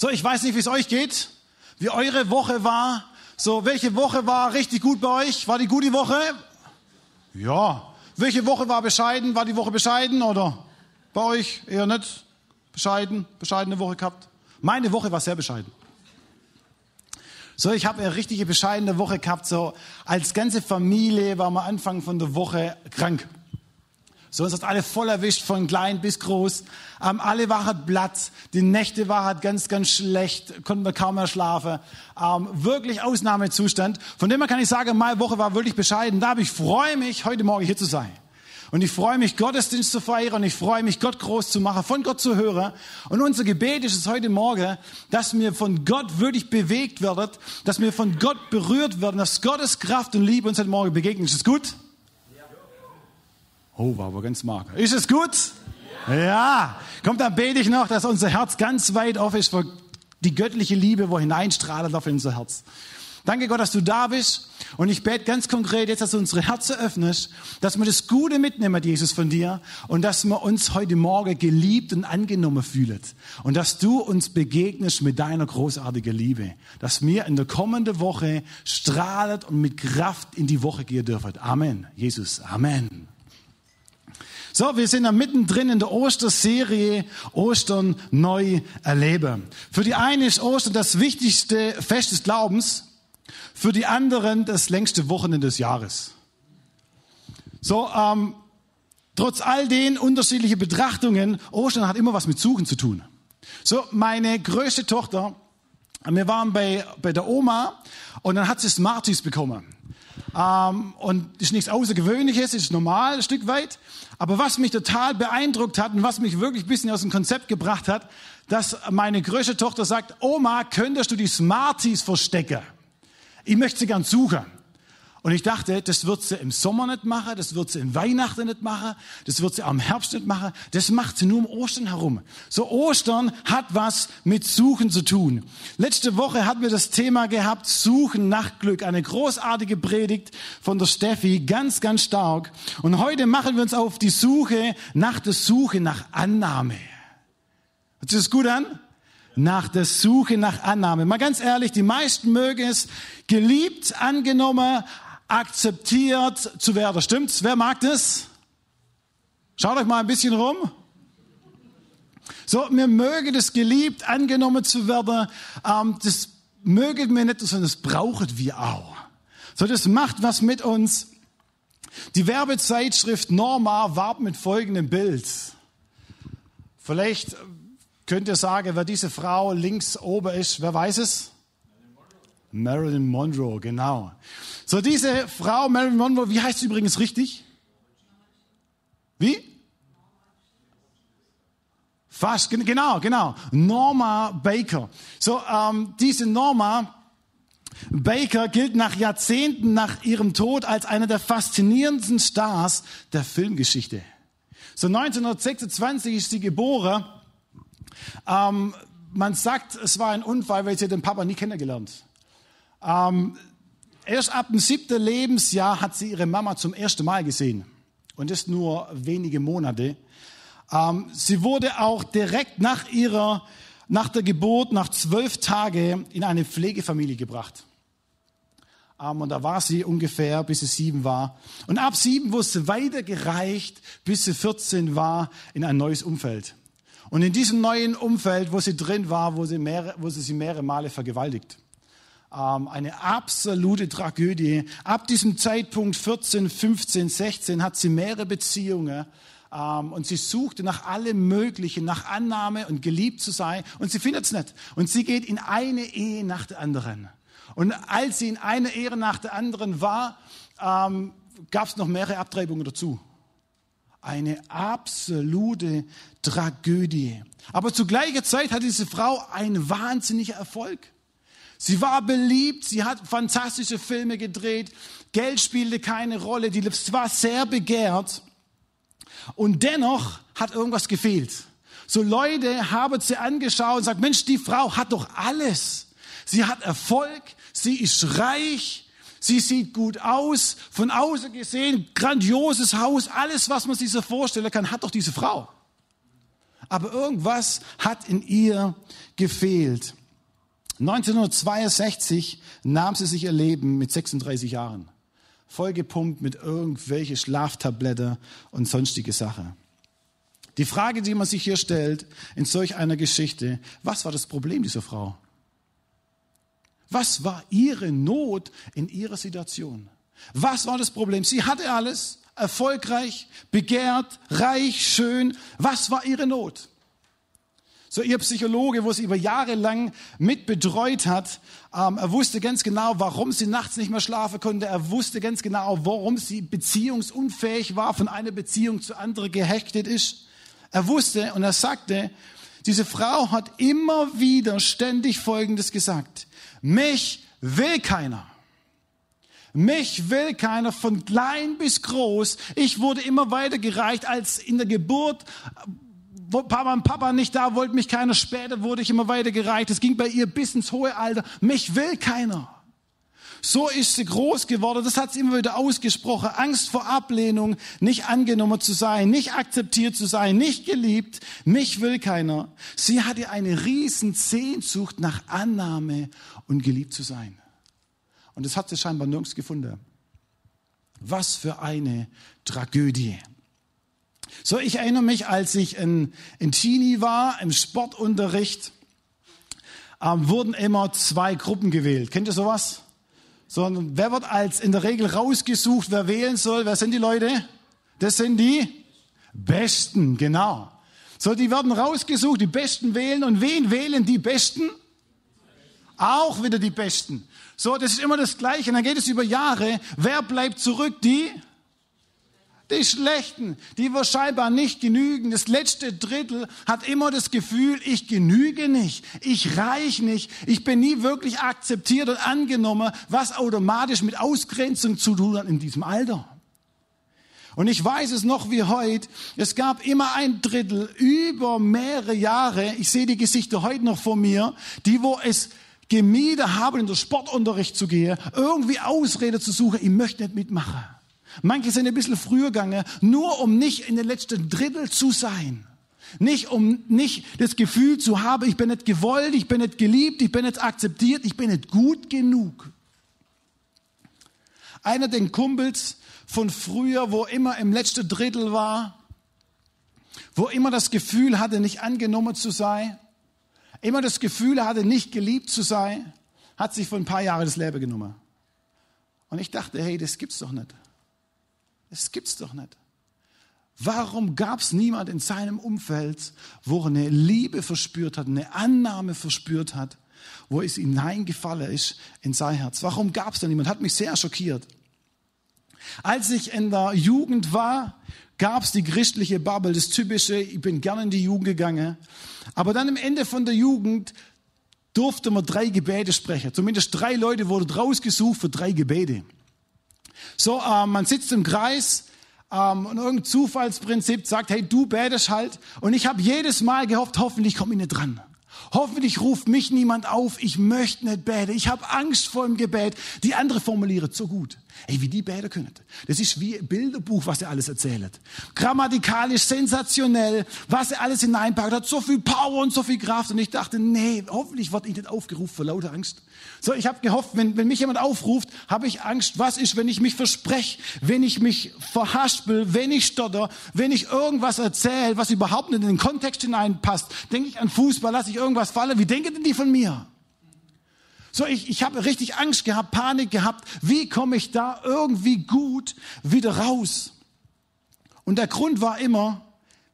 So, ich weiß nicht, wie es euch geht, wie eure Woche war. So, welche Woche war richtig gut bei euch? War die gute Woche? Ja. Welche Woche war bescheiden? War die Woche bescheiden oder bei euch eher nicht? Bescheiden, bescheidene Woche gehabt? Meine Woche war sehr bescheiden. So, ich habe eine richtige bescheidene Woche gehabt. So, als ganze Familie waren wir Anfang von der Woche krank. So, uns hat alle voll erwischt, von klein bis groß. Ähm, alle waren Platz. Die Nächte waren ganz, ganz schlecht. Konnten wir kaum mehr schlafen. Ähm, wirklich Ausnahmezustand. Von dem her kann ich sagen, meine Woche war wirklich bescheiden. Da, aber ich freue mich, heute Morgen hier zu sein. Und ich freue mich, Gottesdienst zu feiern und ich freue mich, Gott groß zu machen, von Gott zu hören. Und unser Gebet ist es heute Morgen, dass wir von Gott wirklich bewegt werden, dass wir von Gott berührt werden, dass Gottes Kraft und Liebe uns heute Morgen begegnen. Ist es gut? Oh, war aber ganz mager. Ist es gut? Ja. ja. Kommt, dann bete ich noch, dass unser Herz ganz weit offen ist für die göttliche Liebe, wo hineinstrahlt auf unser Herz. Danke Gott, dass du da bist. Und ich bete ganz konkret jetzt, dass du unsere Herzen öffnest, dass wir das Gute mitnehmen, Jesus, von dir. Und dass wir uns heute Morgen geliebt und angenommen fühlen. Und dass du uns begegnest mit deiner großartigen Liebe. Dass wir in der kommenden Woche strahlen und mit Kraft in die Woche gehen dürfen. Amen. Jesus. Amen. So, wir sind da mittendrin in der Osterserie Ostern neu erleben. Für die einen ist Ostern das wichtigste Fest des Glaubens, für die anderen das längste Wochenende des Jahres. So, ähm, trotz all den unterschiedlichen Betrachtungen, Ostern hat immer was mit Suchen zu tun. So, meine größte Tochter, wir waren bei, bei der Oma und dann hat sie Smarties bekommen. Ähm, und ist nichts Außergewöhnliches, ist normal, ein Stück weit. Aber was mich total beeindruckt hat und was mich wirklich ein bisschen aus dem Konzept gebracht hat, dass meine größte Tochter sagt, Oma, könntest du die Smarties verstecken? Ich möchte sie gern suchen. Und ich dachte, das wird sie im Sommer nicht machen, das wird sie im Weihnachten nicht machen, das wird sie am Herbst nicht machen, das macht sie nur um Ostern herum. So Ostern hat was mit Suchen zu tun. Letzte Woche hatten wir das Thema gehabt, Suchen nach Glück. Eine großartige Predigt von der Steffi, ganz, ganz stark. Und heute machen wir uns auf die Suche nach der Suche nach Annahme. Hört sich das gut an? nach der Suche nach Annahme. Mal ganz ehrlich, die meisten mögen es geliebt, angenommen, akzeptiert zu werden. Stimmt's? Wer mag das? Schaut euch mal ein bisschen rum. So, mir möge das geliebt, angenommen zu werden. Ähm, das mögen wir nicht, sondern das brauchen wir auch. So, das macht was mit uns. Die Werbezeitschrift Norma warb mit folgendem Bild. Vielleicht könnt ihr sagen, wer diese Frau links oben ist. Wer weiß es? Marilyn Monroe, genau. So, diese Frau, Marilyn Monroe, wie heißt sie übrigens richtig? Wie? Fast, genau, genau. Norma Baker. So, ähm, diese Norma Baker gilt nach Jahrzehnten nach ihrem Tod als einer der faszinierendsten Stars der Filmgeschichte. So 1926 ist sie geboren. Ähm, man sagt, es war ein Unfall, weil sie den Papa nie kennengelernt. Ähm, erst ab dem siebten Lebensjahr hat sie ihre Mama zum ersten Mal gesehen. Und das nur wenige Monate. Ähm, sie wurde auch direkt nach ihrer, nach der Geburt, nach zwölf Tagen in eine Pflegefamilie gebracht. Ähm, und da war sie ungefähr, bis sie sieben war. Und ab sieben wurde sie weitergereicht, bis sie 14 war, in ein neues Umfeld. Und in diesem neuen Umfeld, wo sie drin war, wo sie, mehrere, wo sie sie mehrere Male vergewaltigt eine absolute Tragödie. Ab diesem Zeitpunkt 14, 15, 16 hat sie mehrere Beziehungen ähm, und sie suchte nach allem Möglichen, nach Annahme und geliebt zu sein und sie findet es nicht. Und sie geht in eine Ehe nach der anderen. Und als sie in einer Ehe nach der anderen war, ähm, gab es noch mehrere Abtreibungen dazu. Eine absolute Tragödie. Aber zu gleicher Zeit hat diese Frau einen wahnsinnigen Erfolg. Sie war beliebt, sie hat fantastische Filme gedreht, Geld spielte keine Rolle, die war sehr begehrt und dennoch hat irgendwas gefehlt. So Leute haben sie angeschaut und sagt, Mensch, die Frau hat doch alles. Sie hat Erfolg, sie ist reich, sie sieht gut aus, von außen gesehen, grandioses Haus, alles, was man sich so vorstellen kann, hat doch diese Frau. Aber irgendwas hat in ihr gefehlt. 1962 nahm sie sich ihr Leben mit 36 Jahren. Vollgepumpt mit irgendwelche Schlaftablette und sonstige Sache. Die Frage, die man sich hier stellt in solch einer Geschichte, was war das Problem dieser Frau? Was war ihre Not in ihrer Situation? Was war das Problem? Sie hatte alles, erfolgreich, begehrt, reich, schön. Was war ihre Not? So ihr Psychologe, wo sie über Jahre lang mit betreut hat, ähm, er wusste ganz genau, warum sie nachts nicht mehr schlafen konnte. Er wusste ganz genau, warum sie beziehungsunfähig war, von einer Beziehung zu andere gehechtet ist. Er wusste und er sagte, diese Frau hat immer wieder ständig Folgendes gesagt. Mich will keiner. Mich will keiner von klein bis groß. Ich wurde immer weitergereicht als in der Geburt. Papa und Papa nicht da, wollte mich keiner. Später wurde ich immer weitergereicht. Es ging bei ihr bis ins hohe Alter. Mich will keiner. So ist sie groß geworden. Das hat sie immer wieder ausgesprochen. Angst vor Ablehnung, nicht angenommen zu sein, nicht akzeptiert zu sein, nicht geliebt. Mich will keiner. Sie hatte eine riesen Sehnsucht nach Annahme und geliebt zu sein. Und das hat sie scheinbar nirgends gefunden. Was für eine Tragödie. So, ich erinnere mich, als ich in, in Teenie war, im Sportunterricht, ähm, wurden immer zwei Gruppen gewählt. Kennt ihr sowas? sondern wer wird als in der Regel rausgesucht, wer wählen soll? Wer sind die Leute? Das sind die Besten, genau. So, die werden rausgesucht, die Besten wählen. Und wen wählen die Besten? Auch wieder die Besten. So, das ist immer das Gleiche. Und dann geht es über Jahre. Wer bleibt zurück? Die die Schlechten, die wir scheinbar nicht genügen. Das letzte Drittel hat immer das Gefühl, ich genüge nicht, ich reich nicht, ich bin nie wirklich akzeptiert und angenommen, was automatisch mit Ausgrenzung zu tun hat in diesem Alter. Und ich weiß es noch wie heute, es gab immer ein Drittel über mehrere Jahre, ich sehe die Gesichter heute noch vor mir, die wo es gemieden haben, in den Sportunterricht zu gehen, irgendwie Ausrede zu suchen, ich möchte nicht mitmachen. Manche sind ein bisschen früher gegangen, nur um nicht in den letzten Drittel zu sein. Nicht um nicht das Gefühl zu haben, ich bin nicht gewollt, ich bin nicht geliebt, ich bin nicht akzeptiert, ich bin nicht gut genug. Einer der Kumpels von früher, wo immer im letzten Drittel war, wo immer das Gefühl hatte, nicht angenommen zu sein, immer das Gefühl hatte, nicht geliebt zu sein, hat sich vor ein paar Jahren das Leben genommen. Und ich dachte, hey, das gibt's doch nicht. Das gibt's doch nicht. Warum gab es niemand in seinem Umfeld, wo er eine Liebe verspürt hat, eine Annahme verspürt hat, wo es hineingefallen ist in sein Herz? Warum gab es da niemand? Hat mich sehr schockiert. Als ich in der Jugend war, gab es die christliche Bubble, das typische, ich bin gerne in die Jugend gegangen. Aber dann am Ende von der Jugend durfte man drei Gebete sprechen. Zumindest drei Leute wurden rausgesucht für drei Gebete. So, äh, man sitzt im Kreis ähm, und irgendein Zufallsprinzip sagt, hey, du betest halt. Und ich habe jedes Mal gehofft, hoffentlich komme ich nicht dran. Hoffentlich ruft mich niemand auf, ich möchte nicht beten. Ich habe Angst vor dem Gebet. Die andere formuliert so gut. Ey, wie die beten können. Das ist wie ein Bilderbuch, was er alles erzählt. Grammatikalisch sensationell, was er alles hineinpackt. Hat so viel Power und so viel Kraft. Und ich dachte, nee, hoffentlich wird ich nicht aufgerufen vor lauter Angst. So, ich habe gehofft, wenn, wenn mich jemand aufruft, habe ich Angst. Was ist, wenn ich mich verspreche, wenn ich mich verhaspel, wenn ich stotter, wenn ich irgendwas erzähle, was überhaupt nicht in den Kontext hineinpasst? Denke ich an Fußball, lasse ich irgendwas fallen? Wie denken denn die von mir? So, ich, ich habe richtig Angst gehabt, Panik gehabt. Wie komme ich da irgendwie gut wieder raus? Und der Grund war immer,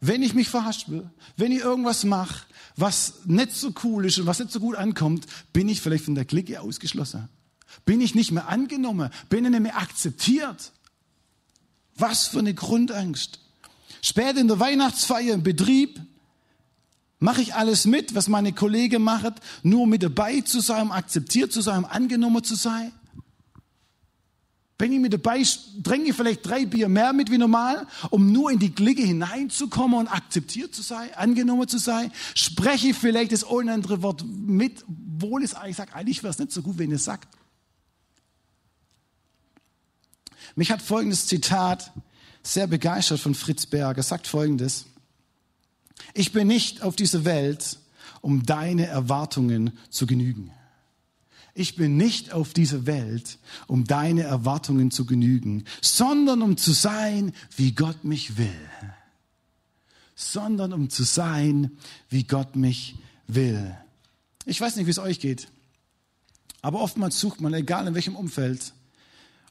wenn ich mich verhaspel, wenn ich irgendwas mache, was nicht so cool ist und was nicht so gut ankommt, bin ich vielleicht von der Clique ausgeschlossen. Bin ich nicht mehr angenommen? Bin ich nicht mehr akzeptiert? Was für eine Grundangst. Später in der Weihnachtsfeier im Betrieb mache ich alles mit, was meine Kollegen machen, nur mit dabei zu sein, akzeptiert zu sein, angenommen zu sein. Bin ich mit dabei, trinke ich vielleicht drei Bier mehr mit wie normal, um nur in die Clique hineinzukommen und akzeptiert zu sein, angenommen zu sein. Spreche ich vielleicht das oder andere Wort mit, wohl es eigentlich sagt, eigentlich wäre es nicht so gut, wenn es sagt. Mich hat folgendes Zitat sehr begeistert von Fritz Berg. Er sagt folgendes. Ich bin nicht auf dieser Welt, um deine Erwartungen zu genügen. Ich bin nicht auf dieser Welt, um deine Erwartungen zu genügen, sondern um zu sein, wie Gott mich will. Sondern um zu sein, wie Gott mich will. Ich weiß nicht, wie es euch geht, aber oftmals sucht man, egal in welchem Umfeld,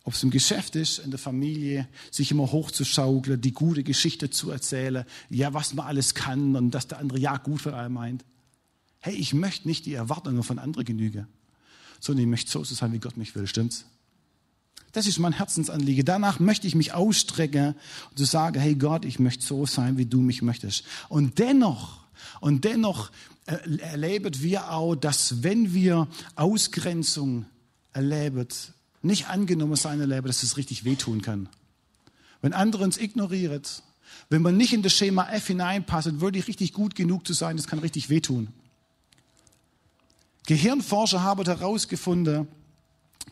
ob es im Geschäft ist, in der Familie, sich immer hochzuschaukeln, die gute Geschichte zu erzählen, ja, was man alles kann und dass der andere ja gut für einen meint. Hey, ich möchte nicht die Erwartungen von anderen genügen sondern ich möchte so sein, wie Gott mich will. Stimmt's? Das ist mein Herzensanliegen. Danach möchte ich mich ausstrecken und zu sagen, hey Gott, ich möchte so sein, wie du mich möchtest. Und dennoch, und dennoch äh, erleben wir auch, dass wenn wir Ausgrenzung erleben, nicht angenommen sein erleben, dass es richtig wehtun kann. Wenn andere uns ignorieren, wenn man nicht in das Schema F hineinpasst, wirklich richtig gut genug zu sein, das kann richtig wehtun. Gehirnforscher haben herausgefunden,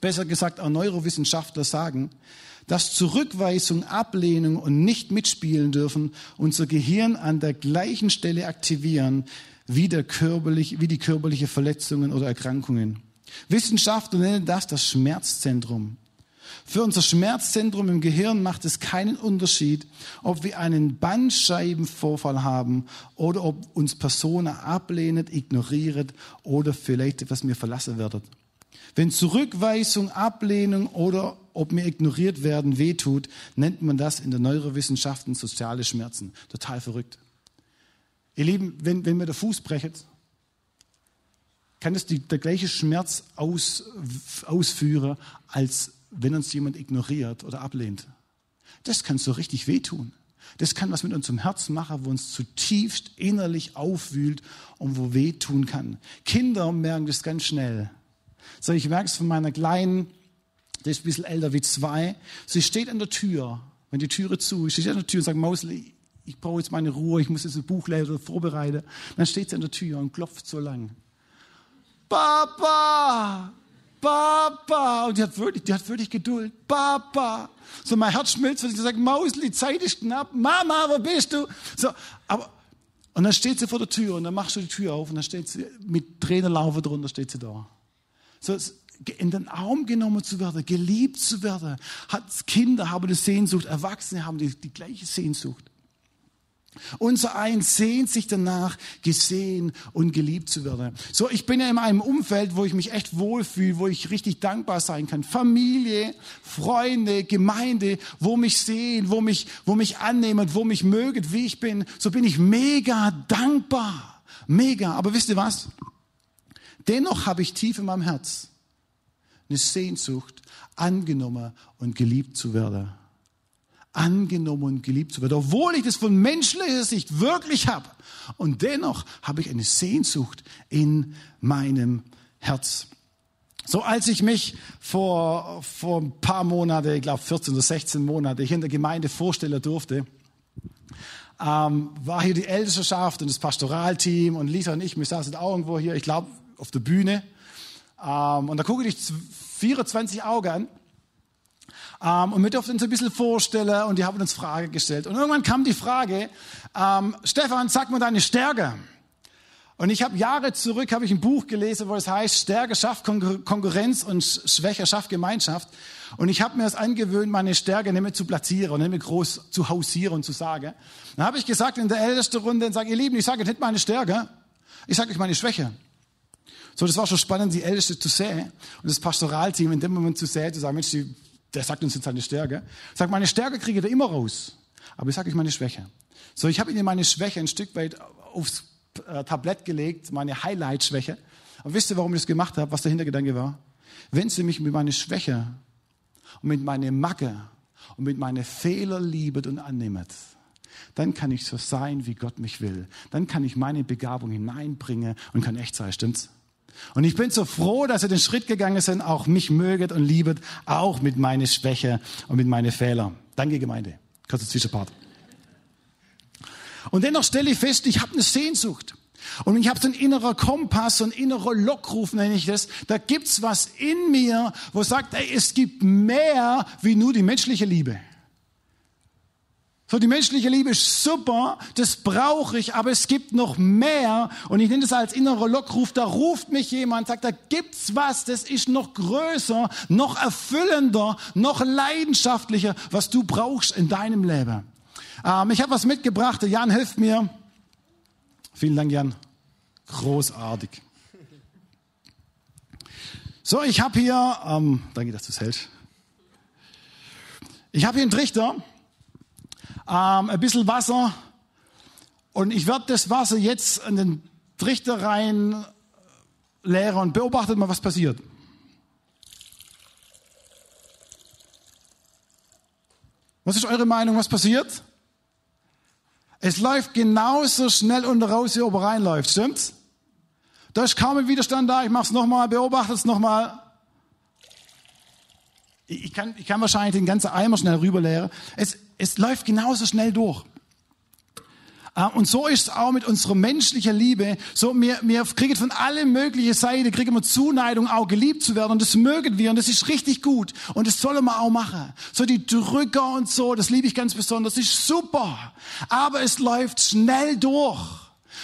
besser gesagt auch Neurowissenschaftler sagen, dass Zurückweisung, Ablehnung und nicht mitspielen dürfen unser Gehirn an der gleichen Stelle aktivieren wie, der körperlich, wie die körperliche Verletzungen oder Erkrankungen. Wissenschaftler nennen das das Schmerzzentrum. Für unser Schmerzzentrum im Gehirn macht es keinen Unterschied, ob wir einen Bandscheibenvorfall haben oder ob uns Personen ablehnen, ignorieren oder vielleicht etwas mir verlassen werden. Wenn Zurückweisung, Ablehnung oder ob mir ignoriert werden wehtut, nennt man das in der Neurowissenschaften soziale Schmerzen. Total verrückt. Ihr Lieben, wenn, wenn mir der Fuß brechet, kann es die, der gleiche Schmerz aus, ausführen, als wenn uns jemand ignoriert oder ablehnt. Das kann so richtig wehtun. Das kann was mit unserem Herzen machen, wo uns zutiefst innerlich aufwühlt und wo wehtun kann. Kinder merken das ganz schnell. So, ich merke es von meiner Kleinen, die ist ein bisschen älter wie zwei. Sie steht an der Tür, wenn die Türe zu ist, steht an der Tür und sagt, Mausli, ich brauche jetzt meine Ruhe, ich muss jetzt ein Buch lesen oder vorbereiten. Dann steht sie an der Tür und klopft so lang. Papa, Papa. Und die hat wirklich, die hat wirklich Geduld. Papa. So mein Herz schmilzt, wenn sie sagt, Mausli, Zeit ist knapp. Mama, wo bist du? So, aber, und dann steht sie vor der Tür und dann machst du die Tür auf und dann steht sie mit Tränenlaufe drunter, steht sie da. So, in den Arm genommen zu werden, geliebt zu werden. Hat Kinder haben die Sehnsucht, Erwachsene haben die, die gleiche Sehnsucht. Unser Eins sehnt sich danach, gesehen und geliebt zu werden. So, ich bin ja in einem Umfeld, wo ich mich echt wohlfühle, wo ich richtig dankbar sein kann. Familie, Freunde, Gemeinde, wo mich sehen, wo mich, wo mich annehmen, wo mich mögen, wie ich bin. So bin ich mega dankbar. Mega. Aber wisst ihr was? Dennoch habe ich tief in meinem Herz eine Sehnsucht, angenommen und geliebt zu werden angenommen und geliebt zu werden, obwohl ich das von menschlicher Sicht wirklich habe. Und dennoch habe ich eine Sehnsucht in meinem Herz. So als ich mich vor, vor ein paar Monaten, ich glaube 14 oder 16 Monate, hier in der Gemeinde vorstellen durfte, ähm, war hier die Ältesterschaft und das Pastoralteam und Lisa und ich, wir saßen auch irgendwo hier, ich glaube, auf der Bühne. Ähm, und da gucke ich 24 Augen an ähm, und wir durften uns ein bisschen vorstellen und die haben uns Fragen gestellt. Und irgendwann kam die Frage, ähm, Stefan, sag mal deine Stärke. Und ich habe Jahre zurück habe ich ein Buch gelesen, wo es heißt, Stärke schafft Konkurrenz und Schwäche schafft Gemeinschaft. Und ich habe mir das angewöhnt, meine Stärke nicht mehr zu platzieren und nicht mehr groß zu hausieren und zu sagen. Dann habe ich gesagt in der ältesten Runde, sage ihr Lieben, ich sage nicht meine Stärke, ich sage euch meine Schwäche. So, das war schon spannend, die Älteste zu sehen und das Pastoralteam in dem Moment zu sehen, zu sagen, Mensch, die der sagt uns jetzt seine Stärke. Sagt, meine Stärke kriege ich da immer raus. Aber ich sage euch meine Schwäche. So, ich habe Ihnen meine Schwäche ein Stück weit aufs äh, Tablett gelegt, meine Highlight-Schwäche. Aber wisst ihr, warum ich das gemacht habe, was der Hintergedanke war? Wenn Sie mich mit meiner Schwäche und mit meiner Macke und mit meinen Fehler liebet und annehmet, dann kann ich so sein, wie Gott mich will. Dann kann ich meine Begabung hineinbringen und kann echt sein, stimmt's? Und ich bin so froh, dass ihr den Schritt gegangen sind, auch mich möget und liebet, auch mit meiner Schwäche und mit meinen Fehlern. Danke, Gemeinde. Kurzer Zwischenpart. Und dennoch stelle ich fest, ich habe eine Sehnsucht. Und ich habe so einen inneren Kompass, so einen inneren Lockruf, nenne ich das. Da gibt's was in mir, wo sagt, ey, es gibt mehr wie nur die menschliche Liebe. So, die menschliche Liebe ist super, das brauche ich, aber es gibt noch mehr. Und ich nenne das als innerer Lockruf. Da ruft mich jemand, sagt, da gibt's was, das ist noch größer, noch erfüllender, noch leidenschaftlicher, was du brauchst in deinem Leben. Ähm, ich habe was mitgebracht. Jan hilft mir. Vielen Dank, Jan. Großartig. So, ich habe hier, ähm, danke, dass du es hältst. Ich habe hier einen Trichter ähm, ein bisschen Wasser und ich werde das Wasser jetzt in den Trichter rein leeren und beobachtet mal, was passiert. Was ist eure Meinung, was passiert? Es läuft genauso schnell unter raus, wie oben reinläuft, stimmt's? Da ist kaum ein Widerstand da, ich mach's nochmal, beobachtet es nochmal. Ich kann, ich kann wahrscheinlich den ganzen Eimer schnell rüberleeren. Es, es läuft genauso schnell durch. Äh, und so ist es auch mit unserer menschlichen Liebe. So, wir, wir kriegen von allen möglichen Seiten, kriegen wir Zuneigung, auch geliebt zu werden. Und das mögen wir. Und das ist richtig gut. Und das sollen wir auch machen. So die Drücker und so, das liebe ich ganz besonders. Das ist super. Aber es läuft schnell durch.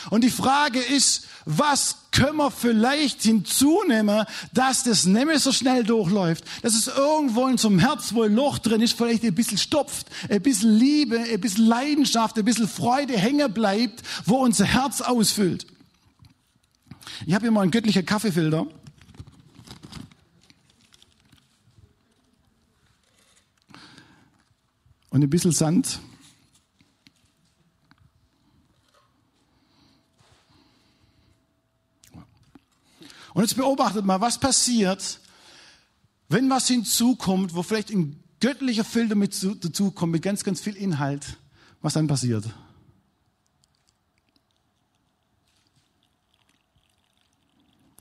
Und die Frage ist, was können wir vielleicht hinzunehmen, dass das nicht mehr so schnell durchläuft, dass es irgendwo in so einem Herz, wo ein Loch drin ist, vielleicht ein bisschen stopft, ein bisschen Liebe, ein bisschen Leidenschaft, ein bisschen Freude hängen bleibt, wo unser Herz ausfüllt. Ich habe hier mal einen göttlichen Kaffeefilter. Und ein bisschen Sand. Und jetzt beobachtet mal, was passiert, wenn was hinzukommt, wo vielleicht ein göttlicher Filter mit dazukommt, mit ganz, ganz viel Inhalt, was dann passiert.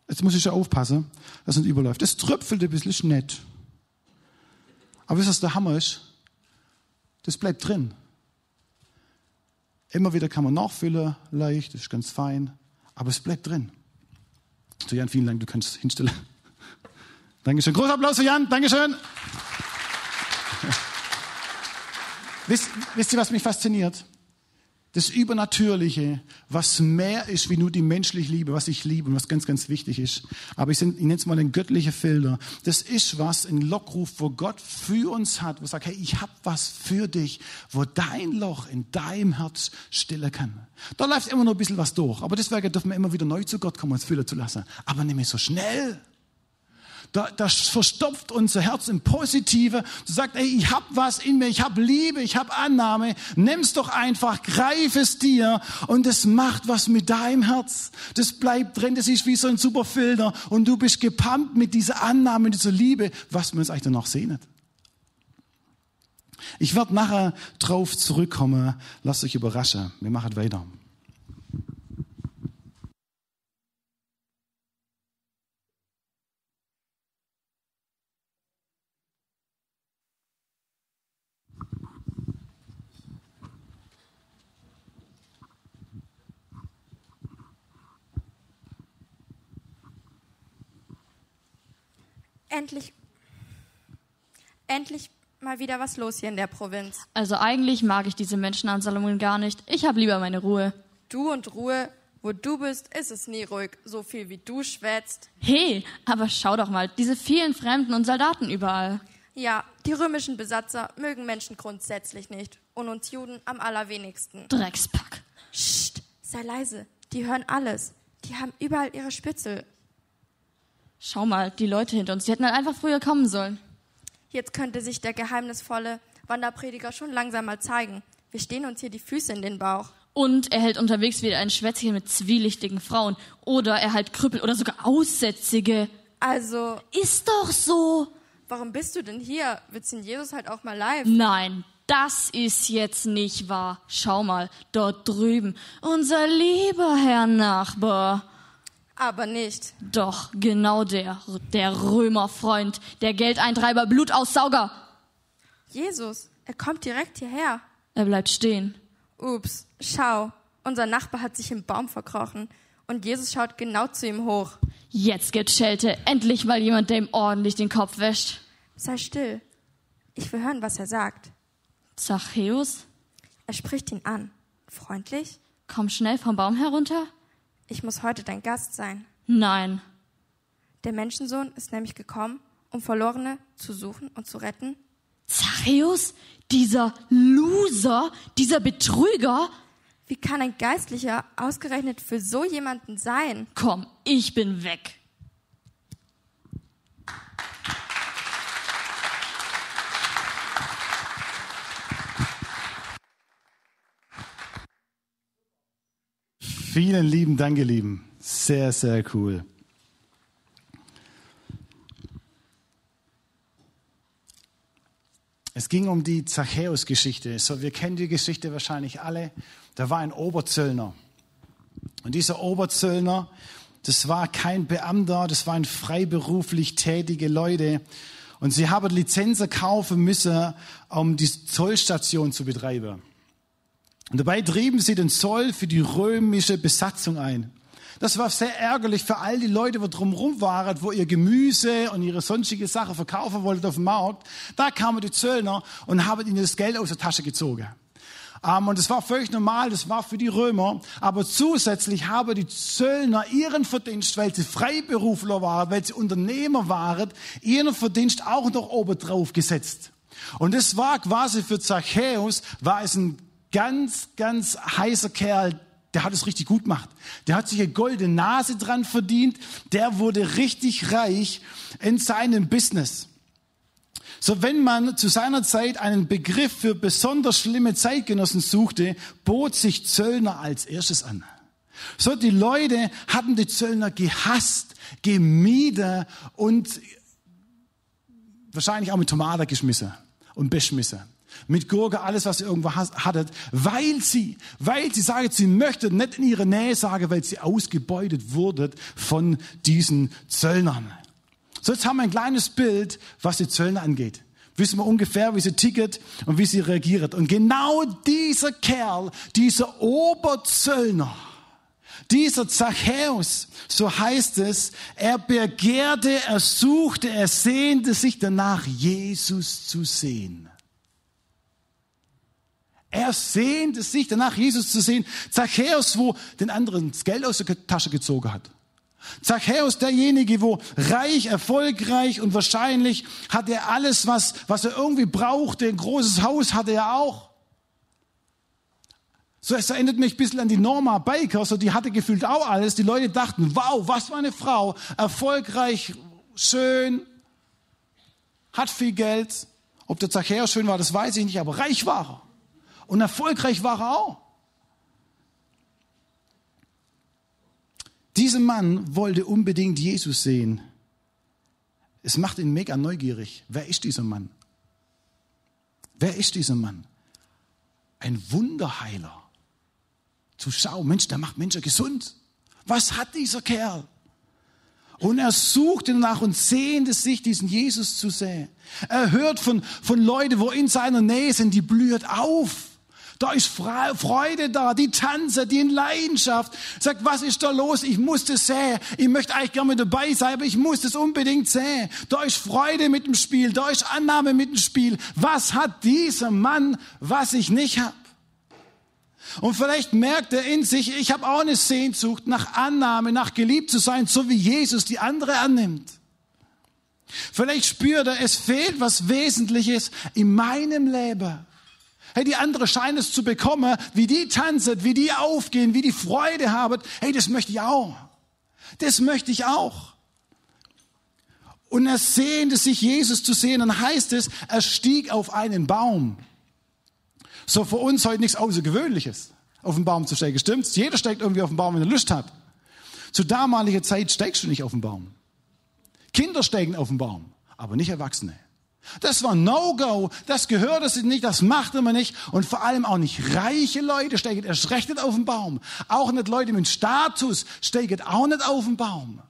Jetzt muss ich ja aufpassen, dass es nicht überläuft. Es tröpfelt ein bisschen, nett. Aber wisst ihr, was der Hammer ist? Das bleibt drin. Immer wieder kann man nachfüllen, leicht, ist ganz fein, aber es bleibt drin. So Jan, vielen Dank, du kannst hinstellen. Dankeschön. Großer Applaus für Jan, Dankeschön. wisst, wisst ihr, was mich fasziniert? Das Übernatürliche, was mehr ist wie nur die menschliche Liebe, was ich liebe und was ganz, ganz wichtig ist. Aber ich, ich nenne es mal den göttlichen Filter. Das ist was, ein Lockruf, wo Gott für uns hat, wo sagt, hey, ich habe was für dich, wo dein Loch in deinem Herz stillen kann. Da läuft immer noch ein bisschen was durch. Aber deswegen dürfen wir immer wieder neu zu Gott kommen, uns füllen zu lassen. Aber nicht mehr so schnell. Da, das verstopft unser Herz im Positive. Du sagst, ey, ich hab was in mir, ich hab Liebe, ich hab Annahme. Nimm's doch einfach, greif es dir und es macht was mit deinem Herz. Das bleibt drin, das ist wie so ein super Filter und du bist gepumpt mit dieser Annahme, mit dieser Liebe, was wir uns eigentlich danach sehnen. Ich werde nachher drauf zurückkommen. Lasst euch überraschen. Wir machen weiter. Endlich, endlich mal wieder was los hier in der Provinz. Also eigentlich mag ich diese Menschen an Salomon gar nicht. Ich habe lieber meine Ruhe. Du und Ruhe, wo du bist, ist es nie ruhig, so viel wie du schwätzt. Hey, aber schau doch mal, diese vielen Fremden und Soldaten überall. Ja, die römischen Besatzer mögen Menschen grundsätzlich nicht und uns Juden am allerwenigsten. Dreckspack. Psst, sei leise, die hören alles. Die haben überall ihre Spitzel. Schau mal, die Leute hinter uns, die hätten halt einfach früher kommen sollen. Jetzt könnte sich der geheimnisvolle Wanderprediger schon langsam mal zeigen. Wir stehen uns hier die Füße in den Bauch. Und er hält unterwegs wieder ein Schwätzchen mit zwielichtigen Frauen. Oder er halt Krüppel oder sogar Aussätzige. Also. Ist doch so. Warum bist du denn hier? Willst du Jesus halt auch mal live? Nein, das ist jetzt nicht wahr. Schau mal, dort drüben. Unser lieber Herr Nachbar aber nicht. Doch, genau der, der Römerfreund, der Geldeintreiber, Blutaussauger. Jesus, er kommt direkt hierher. Er bleibt stehen. Ups, schau, unser Nachbar hat sich im Baum verkrochen und Jesus schaut genau zu ihm hoch. Jetzt gibt's Schelte, endlich mal jemand, der ihm ordentlich den Kopf wäscht. Sei still, ich will hören, was er sagt. Zachäus? Er spricht ihn an. Freundlich? Komm schnell vom Baum herunter? Ich muss heute dein Gast sein. Nein. Der Menschensohn ist nämlich gekommen, um Verlorene zu suchen und zu retten. Zachäus? Dieser Loser? Dieser Betrüger? Wie kann ein Geistlicher ausgerechnet für so jemanden sein? Komm, ich bin weg. Vielen lieben Dank, ihr Lieben. Sehr, sehr cool. Es ging um die Zachäus-Geschichte. So, wir kennen die Geschichte wahrscheinlich alle. Da war ein Oberzöllner. Und dieser Oberzöllner, das war kein Beamter, das waren freiberuflich tätige Leute. Und sie haben Lizenzen kaufen müssen, um die Zollstation zu betreiben. Und dabei trieben sie den Zoll für die römische Besatzung ein. Das war sehr ärgerlich für all die Leute, die drumherum waren, wo ihr Gemüse und ihre sonstige Sachen verkaufen wollten auf dem Markt. Da kamen die Zöllner und haben ihnen das Geld aus der Tasche gezogen. Um, und das war völlig normal, das war für die Römer. Aber zusätzlich haben die Zöllner ihren Verdienst, weil sie Freiberufler waren, weil sie Unternehmer waren, ihren Verdienst auch noch oben drauf gesetzt. Und das war quasi für Zachäus, war es ein ganz, ganz heißer Kerl, der hat es richtig gut gemacht. Der hat sich eine goldene Nase dran verdient. Der wurde richtig reich in seinem Business. So, wenn man zu seiner Zeit einen Begriff für besonders schlimme Zeitgenossen suchte, bot sich Zöllner als erstes an. So, die Leute hatten die Zöllner gehasst, gemieden und wahrscheinlich auch mit Tomaten geschmissen und beschmissen mit Gurke, alles, was ihr irgendwo hattet, weil sie, weil sie sagen, sie möchten nicht in ihre Nähe sagen, weil sie ausgebeutet wurden von diesen Zöllnern. So, jetzt haben wir ein kleines Bild, was die Zöllner angeht. Wissen wir ungefähr, wie sie ticket und wie sie reagiert. Und genau dieser Kerl, dieser Oberzöllner, dieser Zachäus, so heißt es, er begehrte, er suchte, er sehnte sich danach, Jesus zu sehen. Er sehnte sich danach, Jesus zu sehen. Zachäus, wo den anderen das Geld aus der Tasche gezogen hat. Zachäus, derjenige, wo reich, erfolgreich und wahrscheinlich hat er alles, was, was er irgendwie brauchte. Ein großes Haus hatte er auch. So, es erinnert mich ein bisschen an die Norma Baker, so die hatte gefühlt auch alles. Die Leute dachten, wow, was für eine Frau. Erfolgreich, schön, hat viel Geld. Ob der Zachäus schön war, das weiß ich nicht, aber reich war er. Und erfolgreich war er auch. Dieser Mann wollte unbedingt Jesus sehen. Es macht ihn mega neugierig. Wer ist dieser Mann? Wer ist dieser Mann? Ein Wunderheiler. Zu schauen, Mensch, der macht Menschen gesund. Was hat dieser Kerl? Und er suchte nach und sehnte sich, diesen Jesus zu sehen. Er hört von, von Leuten, wo in seiner Nähe sind, die blüht auf. Da ist Freude da, die tanzen, die in Leidenschaft. Sagt, was ist da los? Ich muss das sehen. Ich möchte eigentlich gerne mit dabei sein, aber ich muss das unbedingt sehen. Da ist Freude mit dem Spiel, da ist Annahme mit dem Spiel. Was hat dieser Mann, was ich nicht habe? Und vielleicht merkt er in sich, ich habe auch eine Sehnsucht nach Annahme, nach geliebt zu sein, so wie Jesus die andere annimmt. Vielleicht spürt er, es fehlt was Wesentliches in meinem Leben. Hey, die andere scheinen es zu bekommen, wie die tanzen, wie die aufgehen, wie die Freude haben. Hey, das möchte ich auch. Das möchte ich auch. Und er sehnte sich, Jesus zu sehen. Dann heißt es, er stieg auf einen Baum. So für uns heute nichts Außergewöhnliches, auf den Baum zu steigen. Stimmt's? Jeder steigt irgendwie auf den Baum, wenn er Lust hat. Zu damaliger Zeit steigst du nicht auf den Baum. Kinder steigen auf den Baum, aber nicht Erwachsene. Das war No-Go. Das gehörte sich nicht, das machte man nicht. Und vor allem auch nicht reiche Leute steigen erst recht nicht auf den Baum. Auch nicht Leute mit Status steigen auch nicht auf den Baum.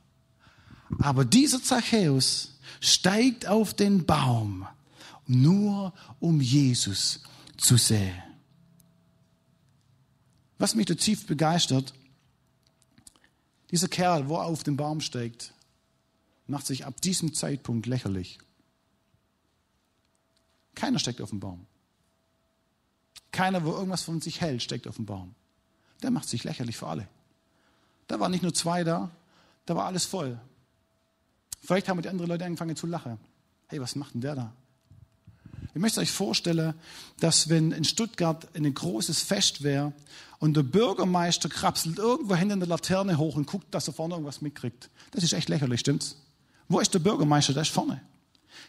Aber dieser Zachäus steigt auf den Baum, nur um Jesus zu sehen. Was mich tief begeistert, dieser Kerl, wo er auf den Baum steigt, macht sich ab diesem Zeitpunkt lächerlich. Keiner steckt auf dem Baum. keiner, wo irgendwas von sich hält, steckt auf dem Baum. Der macht sich lächerlich für alle. Da waren nicht nur zwei da, da war alles voll. Vielleicht haben die anderen Leute angefangen zu lachen. Hey, was macht denn der da? Ich möchte euch vorstellen, dass wenn in Stuttgart ein großes Fest wäre und der Bürgermeister krapselt irgendwo hinter der Laterne hoch und guckt, dass er vorne irgendwas mitkriegt. Das ist echt lächerlich, stimmt's? Wo ist der Bürgermeister? Der ist vorne.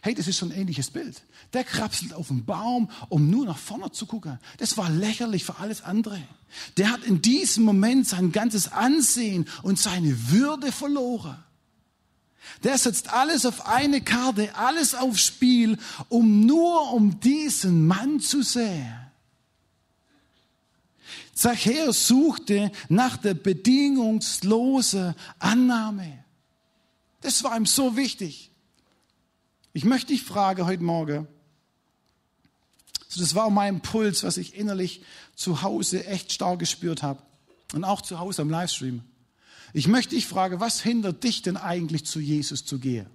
Hey, das ist schon ein ähnliches Bild. Der krapselt auf den Baum, um nur nach vorne zu gucken. Das war lächerlich für alles andere. Der hat in diesem Moment sein ganzes Ansehen und seine Würde verloren. Der setzt alles auf eine Karte, alles aufs Spiel, um nur um diesen Mann zu sehen. Zachäus suchte nach der bedingungslosen Annahme. Das war ihm so wichtig. Ich möchte dich fragen heute Morgen, das war mein Impuls, was ich innerlich zu Hause echt stark gespürt habe und auch zu Hause am Livestream. Ich möchte dich fragen, was hindert dich denn eigentlich zu Jesus zu gehen?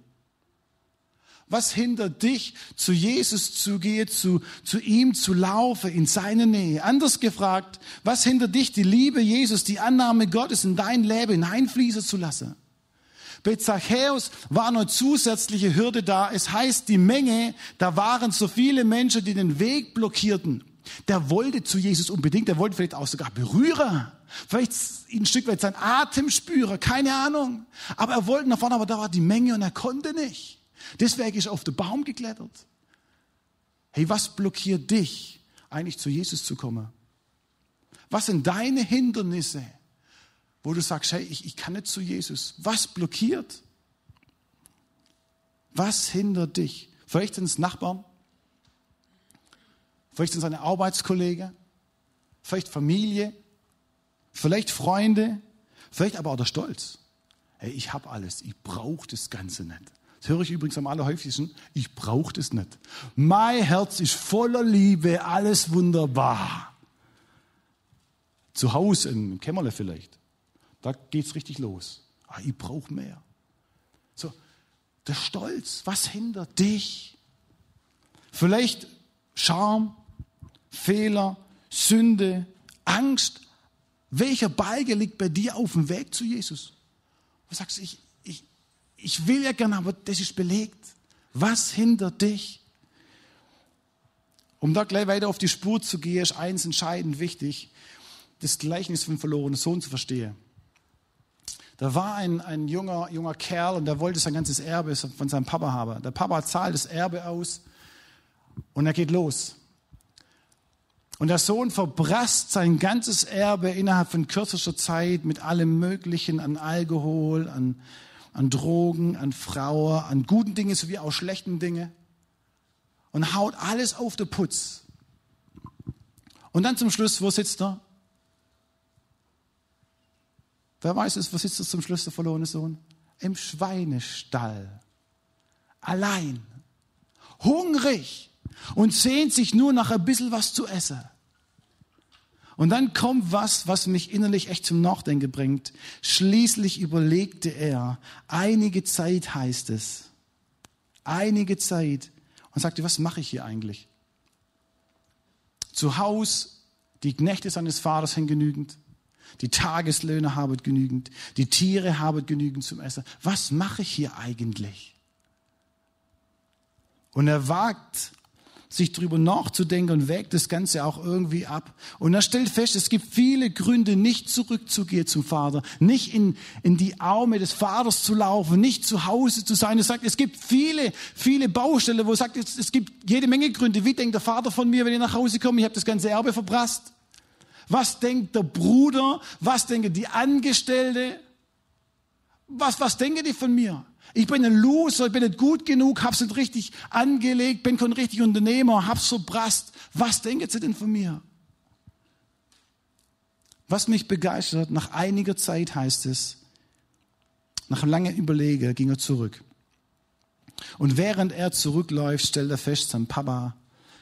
Was hindert dich, zu Jesus zu gehen, zu, zu ihm zu laufen, in seine Nähe? Anders gefragt, was hindert dich, die Liebe Jesus, die Annahme Gottes in dein Leben hineinfließen zu lassen? Bei Zachäus war eine zusätzliche Hürde da. Es heißt, die Menge, da waren so viele Menschen, die den Weg blockierten. Der wollte zu Jesus unbedingt, der wollte vielleicht auch sogar berühren. Vielleicht ein Stück weit sein Atem spüren, keine Ahnung. Aber er wollte nach vorne, aber da war die Menge und er konnte nicht. Deswegen ist er auf den Baum geklettert. Hey, was blockiert dich, eigentlich zu Jesus zu kommen? Was sind deine Hindernisse? Wo du sagst, hey, ich, ich kann nicht zu Jesus. Was blockiert? Was hindert dich? Vielleicht sind es Nachbarn, vielleicht sind es eine Arbeitskollege, vielleicht Familie, vielleicht Freunde, vielleicht aber auch der Stolz. Hey, ich habe alles, ich brauche das Ganze nicht. Das höre ich übrigens am allerhäufigsten, ich brauche das nicht. Mein Herz ist voller Liebe, alles wunderbar. Zu Hause im Kämmerle vielleicht. Da geht's richtig los. Ah, ich brauche mehr. So, der Stolz, was hindert dich? Vielleicht Scham, Fehler, Sünde, Angst. Welcher Balge liegt bei dir auf dem Weg zu Jesus? Du sagst, ich, ich, ich will ja gerne, aber das ist belegt. Was hindert dich? Um da gleich weiter auf die Spur zu gehen, ist eins entscheidend wichtig, das Gleichnis vom verlorenen Sohn zu verstehen. Da war ein, ein junger, junger Kerl und der wollte sein ganzes Erbe von seinem Papa haben. Der Papa zahlt das Erbe aus und er geht los. Und der Sohn verbrasst sein ganzes Erbe innerhalb von kürzester Zeit mit allem Möglichen an Alkohol, an, an Drogen, an Frauen, an guten Dingen sowie auch schlechten Dingen und haut alles auf den Putz. Und dann zum Schluss, wo sitzt er? Wer weiß es, wo sitzt er zum Schluss, der verlorene Sohn? Im Schweinestall. Allein. Hungrig. Und sehnt sich nur nach ein bisschen was zu essen. Und dann kommt was, was mich innerlich echt zum Nachdenken bringt. Schließlich überlegte er, einige Zeit heißt es, einige Zeit, und sagte, was mache ich hier eigentlich? Zu Haus, die Knechte seines Vaters sind genügend. Die Tageslöhne haben genügend. Die Tiere haben genügend zum Essen. Was mache ich hier eigentlich? Und er wagt, sich darüber nachzudenken und wägt das Ganze auch irgendwie ab. Und er stellt fest, es gibt viele Gründe, nicht zurückzugehen zum Vater, nicht in, in die Arme des Vaters zu laufen, nicht zu Hause zu sein. Er sagt, es gibt viele, viele Baustellen, wo er sagt, es, es gibt jede Menge Gründe. Wie denkt der Vater von mir, wenn ich nach Hause komme? Ich habe das ganze Erbe verprasst. Was denkt der Bruder? Was denken die Angestellte? Was, was denken die von mir? Ich bin ein Loser, ich bin nicht gut genug, hab's nicht richtig angelegt, bin kein richtiger Unternehmer, hab's verbrast. Was denken sie denn von mir? Was mich begeistert, nach einiger Zeit heißt es, nach langem Überlegen ging er zurück. Und während er zurückläuft, stellt er fest, sein Papa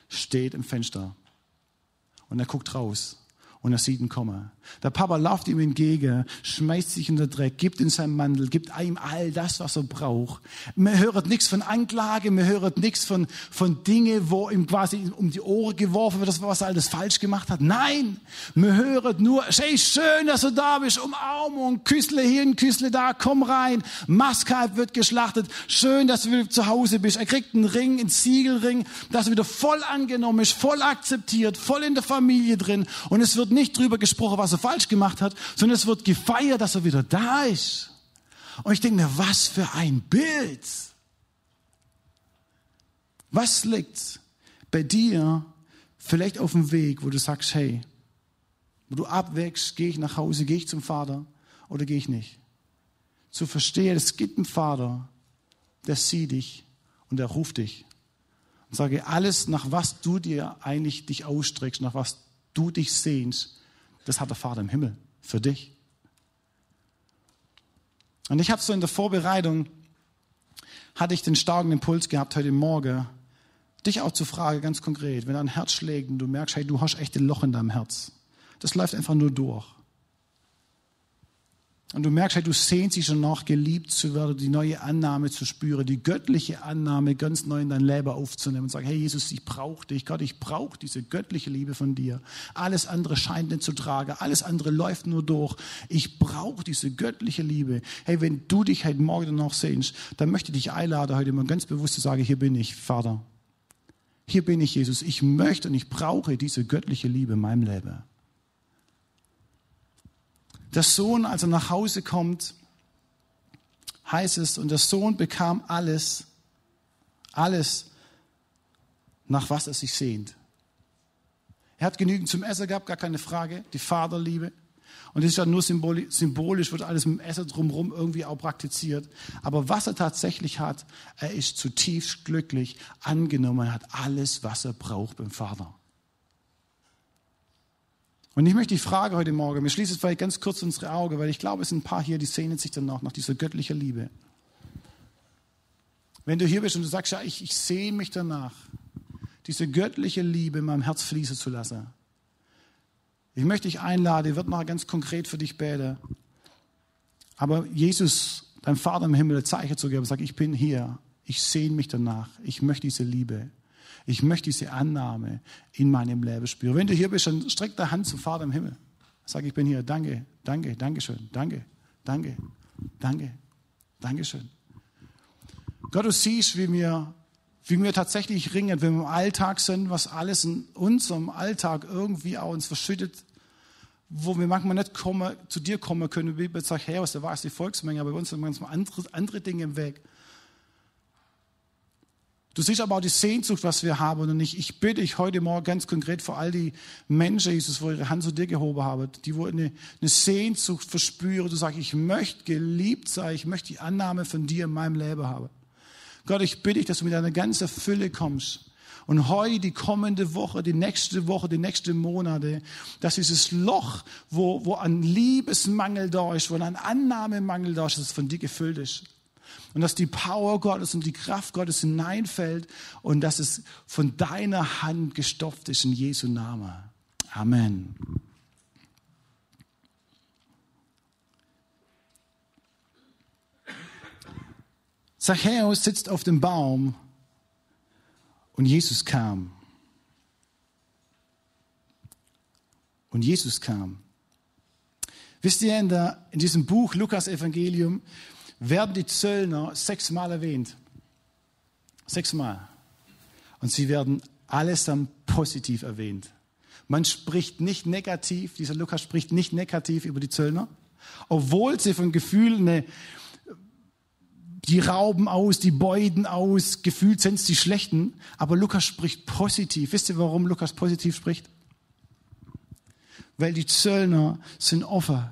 steht im Fenster. Und er guckt raus und er sieht ihn kommen. Der Papa läuft ihm entgegen, schmeißt sich in den Dreck, gibt ihm seinen Mantel, gibt ihm all das, was er braucht. Man hört nichts von Anklage, man hört nichts von, von Dingen, wo ihm quasi um die Ohren geworfen wird, was er alles falsch gemacht hat. Nein, man hört nur, hey, schön, dass du da bist, Umarmung, Küssle hier, Küssle da, komm rein. Maskalb wird geschlachtet, schön, dass du wieder zu Hause bist. Er kriegt einen Ring, einen Siegelring, dass er wieder voll angenommen ist, voll akzeptiert, voll in der Familie drin. Und es wird nicht drüber gesprochen, was er falsch gemacht hat, sondern es wird gefeiert, dass er wieder da ist. Und ich denke mir, was für ein Bild. Was liegt bei dir vielleicht auf dem Weg, wo du sagst, hey, wo du abwächst, gehe ich nach Hause, gehe ich zum Vater oder gehe ich nicht? Zu verstehen, es gibt einen Vater, der sieht dich und der ruft dich. Und sage, alles, nach was du dir eigentlich dich ausstreckst, nach was du dich sehnst, das hat der Vater im Himmel für dich. Und ich habe so in der Vorbereitung, hatte ich den starken Impuls gehabt heute Morgen, dich auch zu fragen, ganz konkret, wenn dein Herz schlägt und du merkst, hey, du hast echt ein Loch in deinem Herz. Das läuft einfach nur durch. Und du merkst, hey, du sehnst dich schon nach, geliebt zu werden, die neue Annahme zu spüren, die göttliche Annahme ganz neu in dein Leben aufzunehmen und sagen, hey Jesus, ich brauche dich. Gott, ich brauche diese göttliche Liebe von dir. Alles andere scheint nicht zu tragen, alles andere läuft nur durch. Ich brauche diese göttliche Liebe. Hey, wenn du dich heute Morgen noch sehnst, dann möchte ich dich einladen, heute mal ganz bewusst zu sagen, hier bin ich, Vater. Hier bin ich, Jesus. Ich möchte und ich brauche diese göttliche Liebe in meinem Leben. Der Sohn, als er nach Hause kommt, heißt es, und der Sohn bekam alles, alles, nach was er sich sehnt. Er hat genügend zum Essen gehabt, gar keine Frage, die Vaterliebe. Und das ist ja nur symbolisch, wird alles mit dem Essen drumherum irgendwie auch praktiziert. Aber was er tatsächlich hat, er ist zutiefst glücklich, angenommen, er hat alles, was er braucht beim Vater. Und ich möchte die Frage heute Morgen, wir schließen vielleicht ganz kurz unsere Augen, weil ich glaube, es sind ein paar hier, die sehnen sich danach, nach dieser göttlichen Liebe. Wenn du hier bist und du sagst, ja, ich, ich sehne mich danach, diese göttliche Liebe in meinem Herz fließen zu lassen. Ich möchte dich einladen, ich werde mal ganz konkret für dich beten. Aber Jesus, dein Vater im Himmel, zeichnet zu geben, sagt, ich bin hier, ich sehne mich danach, ich möchte diese Liebe. Ich möchte diese Annahme in meinem Leben spüren. Wenn du hier bist, dann streck deine Hand zum Vater im Himmel. Sag, ich bin hier. Danke, danke, danke schön. Danke, danke, danke, danke schön. Gott, du siehst, wie wir, wie wir tatsächlich ringen, wenn wir im Alltag sind, was alles in unserem Alltag irgendwie auch uns verschüttet, wo wir manchmal nicht kommen, zu dir kommen können, wie bei Zachäus, da war es die Volksmenge, aber bei uns sind manchmal andere, andere Dinge im Weg. Du siehst aber auch die Sehnsucht, was wir haben. Und ich, ich bitte dich heute Morgen ganz konkret vor all die Menschen, Jesus, wo ihre Hand zu dir gehoben haben, die wo eine, eine Sehnsucht verspüren. Du sagst, ich möchte geliebt sein, ich möchte die Annahme von dir in meinem Leben haben. Gott, ich bitte dich, dass du mit deiner ganzen Fülle kommst. Und heute, die kommende Woche, die nächste Woche, die nächsten Monate, dass dieses Loch, wo, wo an Liebesmangel da ist, wo an Annahmemangel da ist, dass es von dir gefüllt ist. Und dass die Power Gottes und die Kraft Gottes hineinfällt und dass es von deiner Hand gestopft ist in Jesu Namen. Amen. Zachäus sitzt auf dem Baum und Jesus kam. Und Jesus kam. Wisst ihr, in, der, in diesem Buch Lukas Evangelium werden die Zöllner sechsmal erwähnt. Sechsmal. Und sie werden allesamt positiv erwähnt. Man spricht nicht negativ, dieser Lukas spricht nicht negativ über die Zöllner, obwohl sie von Gefühlen die rauben aus, die beuten aus, gefühlt sind es die Schlechten, aber Lukas spricht positiv. Wisst ihr, warum Lukas positiv spricht? Weil die Zöllner sind offen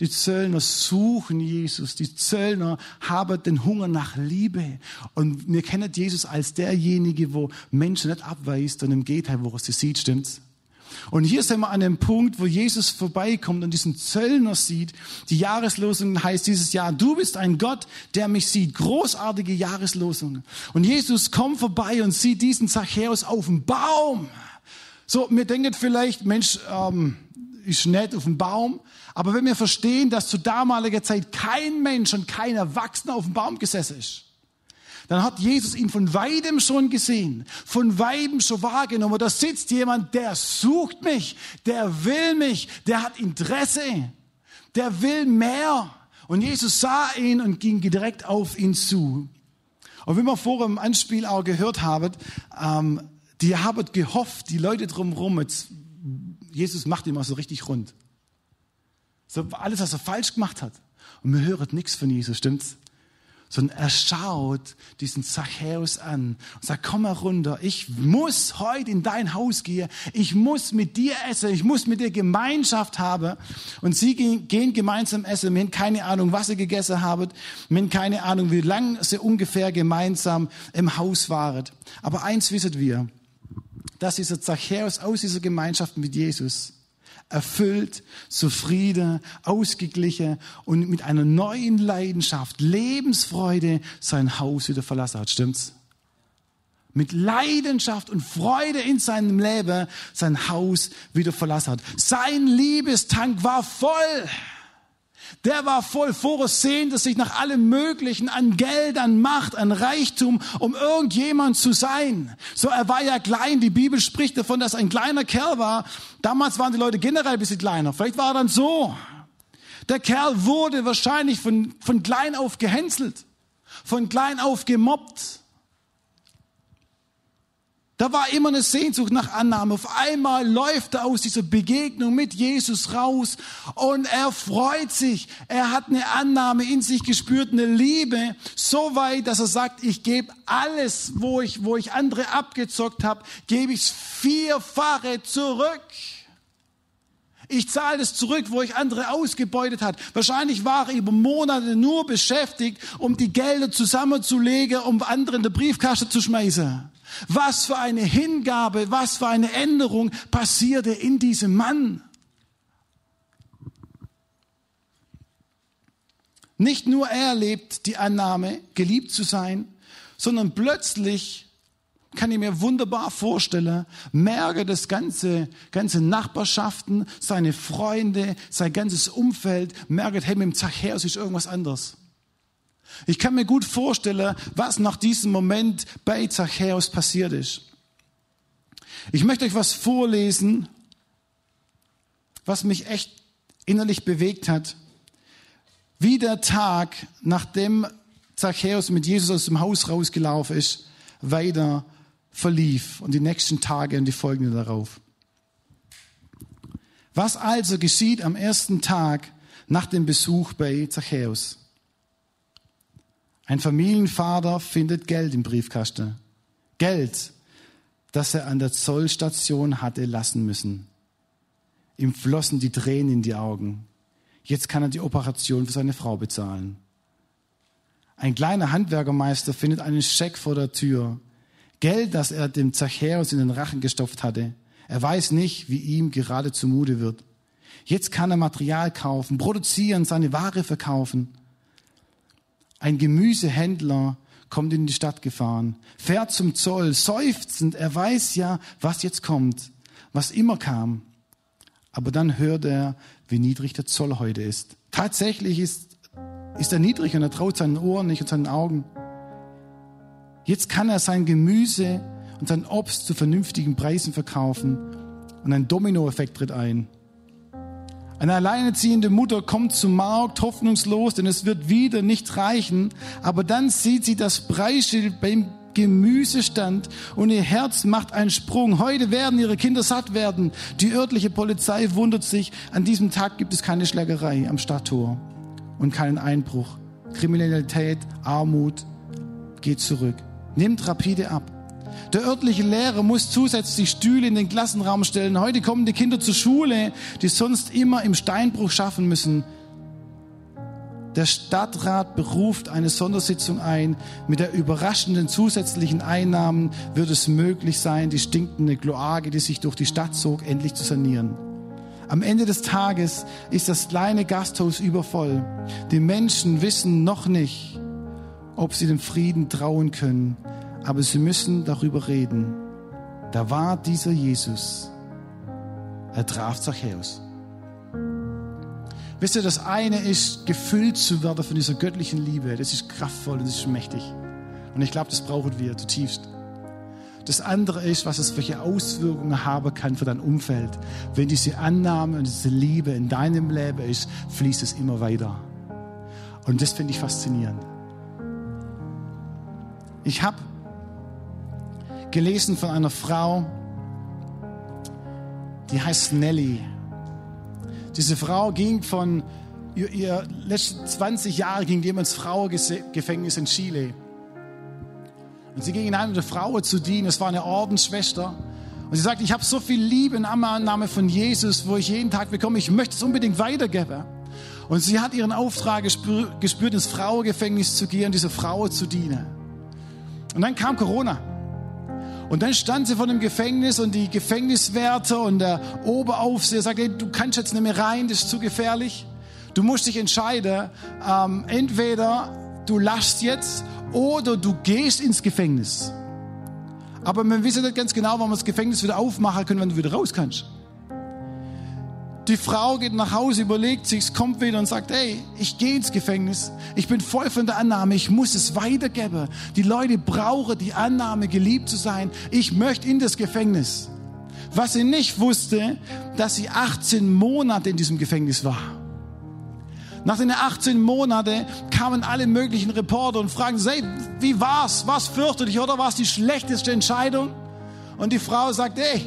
die Zöllner suchen Jesus. Die Zöllner haben den Hunger nach Liebe. Und wir kennen Jesus als derjenige, wo Menschen nicht abweist und im Gegenteil, wo er sie sieht, stimmt's? Und hier sind wir an dem Punkt, wo Jesus vorbeikommt und diesen Zöllner sieht. Die Jahreslosung heißt dieses Jahr, du bist ein Gott, der mich sieht. Großartige Jahreslosung. Und Jesus kommt vorbei und sieht diesen Zachäus auf dem Baum. So, mir denkt vielleicht, Mensch, ähm, ist nett auf dem Baum. Aber wenn wir verstehen, dass zu damaliger Zeit kein Mensch und kein Erwachsener auf dem Baum gesessen ist, dann hat Jesus ihn von weitem schon gesehen, von weitem schon wahrgenommen. Da sitzt jemand, der sucht mich, der will mich, der hat Interesse, der will mehr. Und Jesus sah ihn und ging direkt auf ihn zu. Und wie wir vor dem Anspiel auch gehört haben, ähm, die haben gehofft, die Leute drumherum, jetzt, Jesus macht immer so richtig rund. So alles, was er falsch gemacht hat. Und wir hören nichts von Jesus, stimmt's? sondern er schaut diesen Zachäus an und sagt, komm mal runter, ich muss heute in dein Haus gehen, ich muss mit dir essen, ich muss mit dir Gemeinschaft haben. Und sie gehen gemeinsam essen, wir haben keine Ahnung, was sie gegessen haben, wir haben keine Ahnung, wie lange sie ungefähr gemeinsam im Haus waren. Aber eins wissen wir, dass dieser Zachäus aus dieser Gemeinschaft mit Jesus erfüllt, zufrieden, ausgeglichen und mit einer neuen Leidenschaft, Lebensfreude sein Haus wieder verlassen hat. Stimmt's? Mit Leidenschaft und Freude in seinem Leben sein Haus wieder verlassen hat. Sein Liebestank war voll. Der war voll vorsehend, sich nach allem Möglichen an Geld, an Macht, an Reichtum, um irgendjemand zu sein. So, er war ja klein. Die Bibel spricht davon, dass er ein kleiner Kerl war. Damals waren die Leute generell ein bisschen kleiner. Vielleicht war er dann so. Der Kerl wurde wahrscheinlich von, von klein auf gehänselt, von klein auf gemobbt. Da war immer eine Sehnsucht nach Annahme. Auf einmal läuft er aus dieser Begegnung mit Jesus raus und er freut sich. Er hat eine Annahme in sich gespürt, eine Liebe, so weit, dass er sagt, ich gebe alles, wo ich, wo ich andere abgezockt habe, gebe ich vierfache zurück. Ich zahle es zurück, wo ich andere ausgebeutet hat. Wahrscheinlich war er über Monate nur beschäftigt, um die Gelder zusammenzulegen, um andere in der Briefkaste zu schmeißen. Was für eine Hingabe, was für eine Änderung passierte in diesem Mann. Nicht nur er lebt die Annahme, geliebt zu sein, sondern plötzlich kann ich mir wunderbar vorstellen, merke das ganze, ganze Nachbarschaften, seine Freunde, sein ganzes Umfeld, merke, hey, mit dem Zachäus ist irgendwas anderes. Ich kann mir gut vorstellen, was nach diesem Moment bei Zachäus passiert ist. Ich möchte euch was vorlesen, was mich echt innerlich bewegt hat. Wie der Tag, nachdem Zachäus mit Jesus aus dem Haus rausgelaufen ist, weiter verlief und die nächsten Tage und die folgenden darauf. Was also geschieht am ersten Tag nach dem Besuch bei Zachäus? Ein Familienvater findet Geld im Briefkasten. Geld, das er an der Zollstation hatte lassen müssen. Ihm flossen die Tränen in die Augen. Jetzt kann er die Operation für seine Frau bezahlen. Ein kleiner Handwerkermeister findet einen Scheck vor der Tür. Geld, das er dem Zachäus in den Rachen gestopft hatte. Er weiß nicht, wie ihm gerade zumute wird. Jetzt kann er Material kaufen, produzieren, seine Ware verkaufen. Ein Gemüsehändler kommt in die Stadt gefahren, fährt zum Zoll, seufzend, er weiß ja, was jetzt kommt, was immer kam. Aber dann hört er, wie niedrig der Zoll heute ist. Tatsächlich ist, ist er niedrig und er traut seinen Ohren nicht und seinen Augen. Jetzt kann er sein Gemüse und sein Obst zu vernünftigen Preisen verkaufen und ein Dominoeffekt tritt ein. Eine alleinerziehende Mutter kommt zum Markt hoffnungslos, denn es wird wieder nicht reichen. Aber dann sieht sie das Preisschild beim Gemüsestand und ihr Herz macht einen Sprung. Heute werden ihre Kinder satt werden. Die örtliche Polizei wundert sich, an diesem Tag gibt es keine Schlägerei am Stadttor und keinen Einbruch. Kriminalität, Armut geht zurück, nimmt rapide ab. Der örtliche Lehrer muss zusätzlich Stühle in den Klassenraum stellen. Heute kommen die Kinder zur Schule, die sonst immer im Steinbruch schaffen müssen. Der Stadtrat beruft eine Sondersitzung ein. Mit der überraschenden zusätzlichen Einnahmen wird es möglich sein, die stinkende Kloake, die sich durch die Stadt zog, endlich zu sanieren. Am Ende des Tages ist das kleine Gasthaus übervoll. Die Menschen wissen noch nicht, ob sie dem Frieden trauen können aber sie müssen darüber reden. Da war dieser Jesus. Er traf Zachäus. Wisst ihr, das eine ist, gefüllt zu werden von dieser göttlichen Liebe. Das ist kraftvoll und das ist mächtig. Und ich glaube, das brauchen wir zutiefst. Das andere ist, was es welche Auswirkungen haben kann für dein Umfeld. Wenn diese Annahme und diese Liebe in deinem Leben ist, fließt es immer weiter. Und das finde ich faszinierend. Ich habe gelesen von einer Frau, die heißt Nelly. Diese Frau ging von ihr, ihr letzten 20 Jahre ging jemand ins Frauengefängnis in Chile. Und sie ging in eine Frau zu dienen. Es war eine Ordensschwester. Und sie sagt, ich habe so viel Liebe in Annahme von Jesus, wo ich jeden Tag bekomme. Ich möchte es unbedingt weitergeben. Und sie hat ihren Auftrag gespürt, ins Frauengefängnis zu gehen, dieser Frau zu dienen. Und dann kam Corona. Und dann stand sie vor dem Gefängnis und die Gefängniswärter und der Oberaufseher sagte, hey, du kannst jetzt nicht mehr rein, das ist zu gefährlich. Du musst dich entscheiden, ähm, entweder du lachst jetzt oder du gehst ins Gefängnis. Aber man weiß nicht ganz genau, wann man das Gefängnis wieder aufmachen kann, wenn du wieder raus kannst. Die Frau geht nach Hause, überlegt sich, kommt wieder und sagt, hey, ich gehe ins Gefängnis. Ich bin voll von der Annahme, ich muss es weitergeben. Die Leute brauchen die Annahme, geliebt zu sein. Ich möchte in das Gefängnis. Was sie nicht wusste, dass sie 18 Monate in diesem Gefängnis war. Nach den 18 Monaten kamen alle möglichen Reporter und fragen, hey, wie war's? Was fürchterlich oder war es die schlechteste Entscheidung? Und die Frau sagt, hey,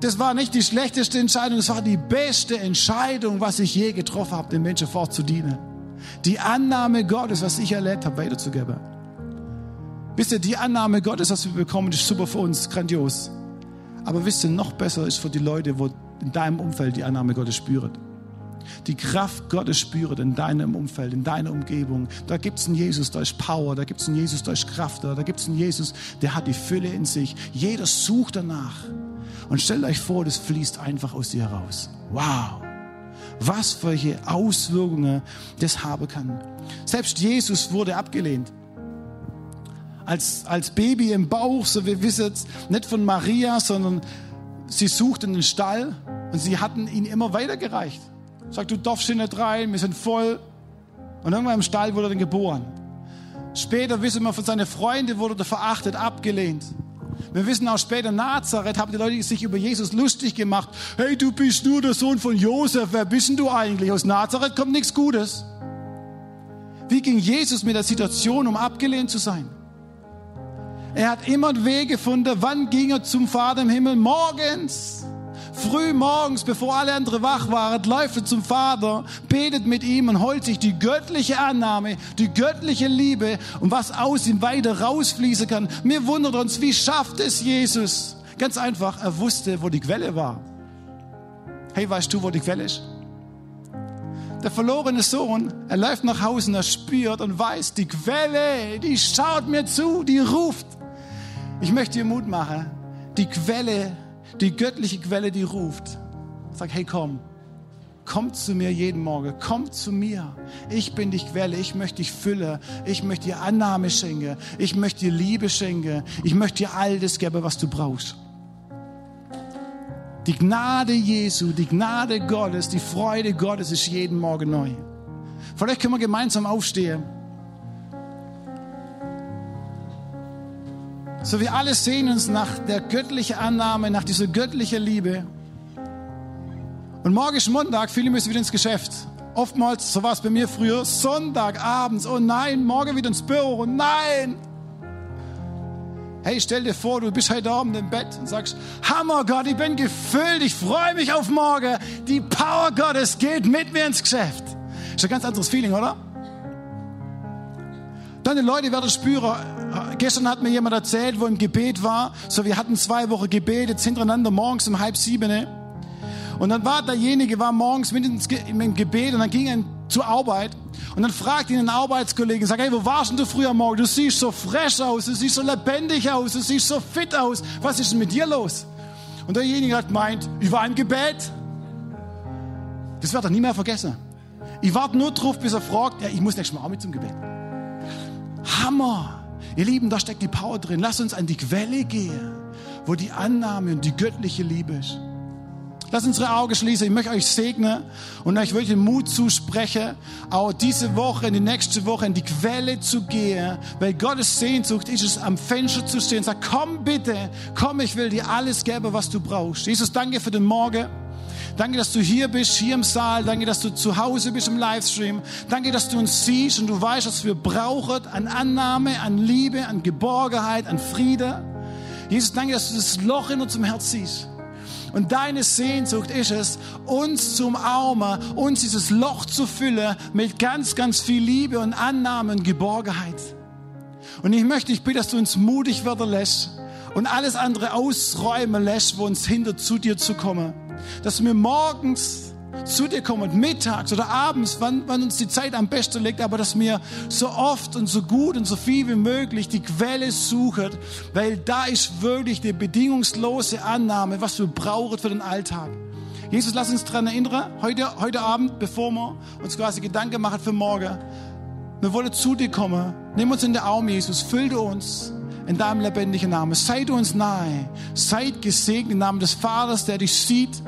das war nicht die schlechteste Entscheidung, es war die beste Entscheidung, was ich je getroffen habe, den Menschen fortzudienen. Die Annahme Gottes, was ich erlebt habe, weiterzugeben. Wisst ihr, die Annahme Gottes, was wir bekommen, ist super für uns, grandios. Aber wisst ihr, noch besser ist für die Leute, wo in deinem Umfeld die Annahme Gottes spüren die Kraft Gottes spüren in deinem Umfeld, in deiner Umgebung. Da gibt es einen Jesus, da ist Power, da gibt es einen Jesus, da ist Kraft, da gibt es einen Jesus, der hat die Fülle in sich. Jeder sucht danach. Und stellt euch vor, das fließt einfach aus dir heraus. Wow! Was für welche Auswirkungen das haben kann. Selbst Jesus wurde abgelehnt. Als, als Baby im Bauch, so wir wissen es, nicht von Maria, sondern sie suchten den Stall und sie hatten ihn immer weitergereicht. Sagt, du darfst hier nicht rein, wir sind voll. Und irgendwann im Stall wurde er dann geboren. Später wissen wir von seinen Freunden, wurde er verachtet, abgelehnt. Wir wissen auch später, Nazareth haben die Leute sich über Jesus lustig gemacht. Hey, du bist nur der Sohn von Josef. Wer bist denn du eigentlich? Aus Nazareth kommt nichts Gutes. Wie ging Jesus mit der Situation, um abgelehnt zu sein? Er hat immer einen Weg gefunden. Wann ging er zum Vater im Himmel? Morgens früh morgens, bevor alle anderen wach waren, läuft er zum Vater, betet mit ihm und holt sich die göttliche Annahme, die göttliche Liebe und was aus ihm weiter rausfließen kann. Mir wundert uns, wie schafft es Jesus? Ganz einfach, er wusste, wo die Quelle war. Hey, weißt du, wo die Quelle ist? Der verlorene Sohn, er läuft nach Hause und er spürt und weiß, die Quelle, die schaut mir zu, die ruft. Ich möchte dir Mut machen. Die Quelle die göttliche Quelle, die ruft. Sag, hey, komm. Komm zu mir jeden Morgen. Komm zu mir. Ich bin die Quelle. Ich möchte dich füllen. Ich möchte dir Annahme schenken. Ich möchte dir Liebe schenken. Ich möchte dir all das geben, was du brauchst. Die Gnade Jesu, die Gnade Gottes, die Freude Gottes ist jeden Morgen neu. Vielleicht können wir gemeinsam aufstehen. So wir alle sehen uns nach der göttlichen Annahme, nach dieser göttlichen Liebe. Und morgen ist Montag, viele müssen wieder ins Geschäft. Oftmals, so war es bei mir früher, Sonntag abends, oh nein, morgen wieder ins Büro, oh nein. Hey, stell dir vor, du bist heute Abend im Bett und sagst, Hammer Gott, ich bin gefüllt, ich freue mich auf morgen. Die Power Gottes geht mit mir ins Geschäft. Ist ein ganz anderes Feeling, oder? Deine Leute werden spüren, gestern hat mir jemand erzählt, wo im Gebet war, so wir hatten zwei Wochen gebetet hintereinander morgens um halb sieben. Und dann war derjenige, war morgens mit im Gebet und dann ging er zur Arbeit. Und dann fragt ihn ein Arbeitskollege, sagt, hey, wo warst denn du früher morgen? Du siehst so fresh aus, du siehst so lebendig aus, du siehst so fit aus. Was ist denn mit dir los? Und derjenige hat meint, ich war im Gebet. Das wird er nie mehr vergessen. Ich warte nur drauf, bis er fragt, ja, ich muss nächstes Mal auch mit zum Gebet. Hammer! Ihr Lieben, da steckt die Power drin. Lass uns an die Quelle gehen, wo die Annahme und die göttliche Liebe ist. Lass unsere Augen schließen. Ich möchte euch segnen und euch wirklich Mut zusprechen, auch diese Woche, in die nächste Woche, in die Quelle zu gehen, weil Gottes Sehnsucht ist es, am Fenster zu stehen und sagt, komm bitte, komm, ich will dir alles geben, was du brauchst. Jesus, danke für den Morgen. Danke, dass du hier bist, hier im Saal. Danke, dass du zu Hause bist im Livestream. Danke, dass du uns siehst und du weißt, was wir brauchen an Annahme, an Liebe, an Geborgenheit, an Friede. Jesus, danke, dass du das Loch in unserem Herz siehst. Und deine Sehnsucht ist es, uns zum Armer, uns dieses Loch zu füllen mit ganz, ganz viel Liebe und Annahme und Geborgenheit. Und ich möchte, ich bitte, dass du uns mutig werden lässt und alles andere ausräumen lässt, wo uns hindert, zu dir zu kommen. Dass wir morgens zu dir kommen, mittags oder abends, wann, wann uns die Zeit am besten liegt, aber dass wir so oft und so gut und so viel wie möglich die Quelle suchen, weil da ist wirklich die bedingungslose Annahme, was wir brauchen für den Alltag. Jesus, lass uns daran erinnern, heute, heute Abend, bevor wir uns quasi Gedanken machen für morgen, wir wollen zu dir kommen. Nimm uns in den Arm, Jesus, füll du uns in deinem lebendigen Namen. Seid uns nahe. Seid gesegnet im Namen des Vaters, der dich sieht.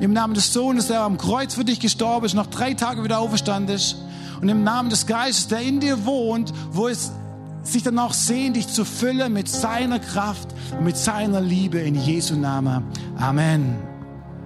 Im Namen des Sohnes, der am Kreuz für dich gestorben ist, noch drei Tage wieder auferstanden ist. Und im Namen des Geistes, der in dir wohnt, wo es sich dann auch sehnt, dich zu füllen mit seiner Kraft und mit seiner Liebe in Jesu Namen. Amen.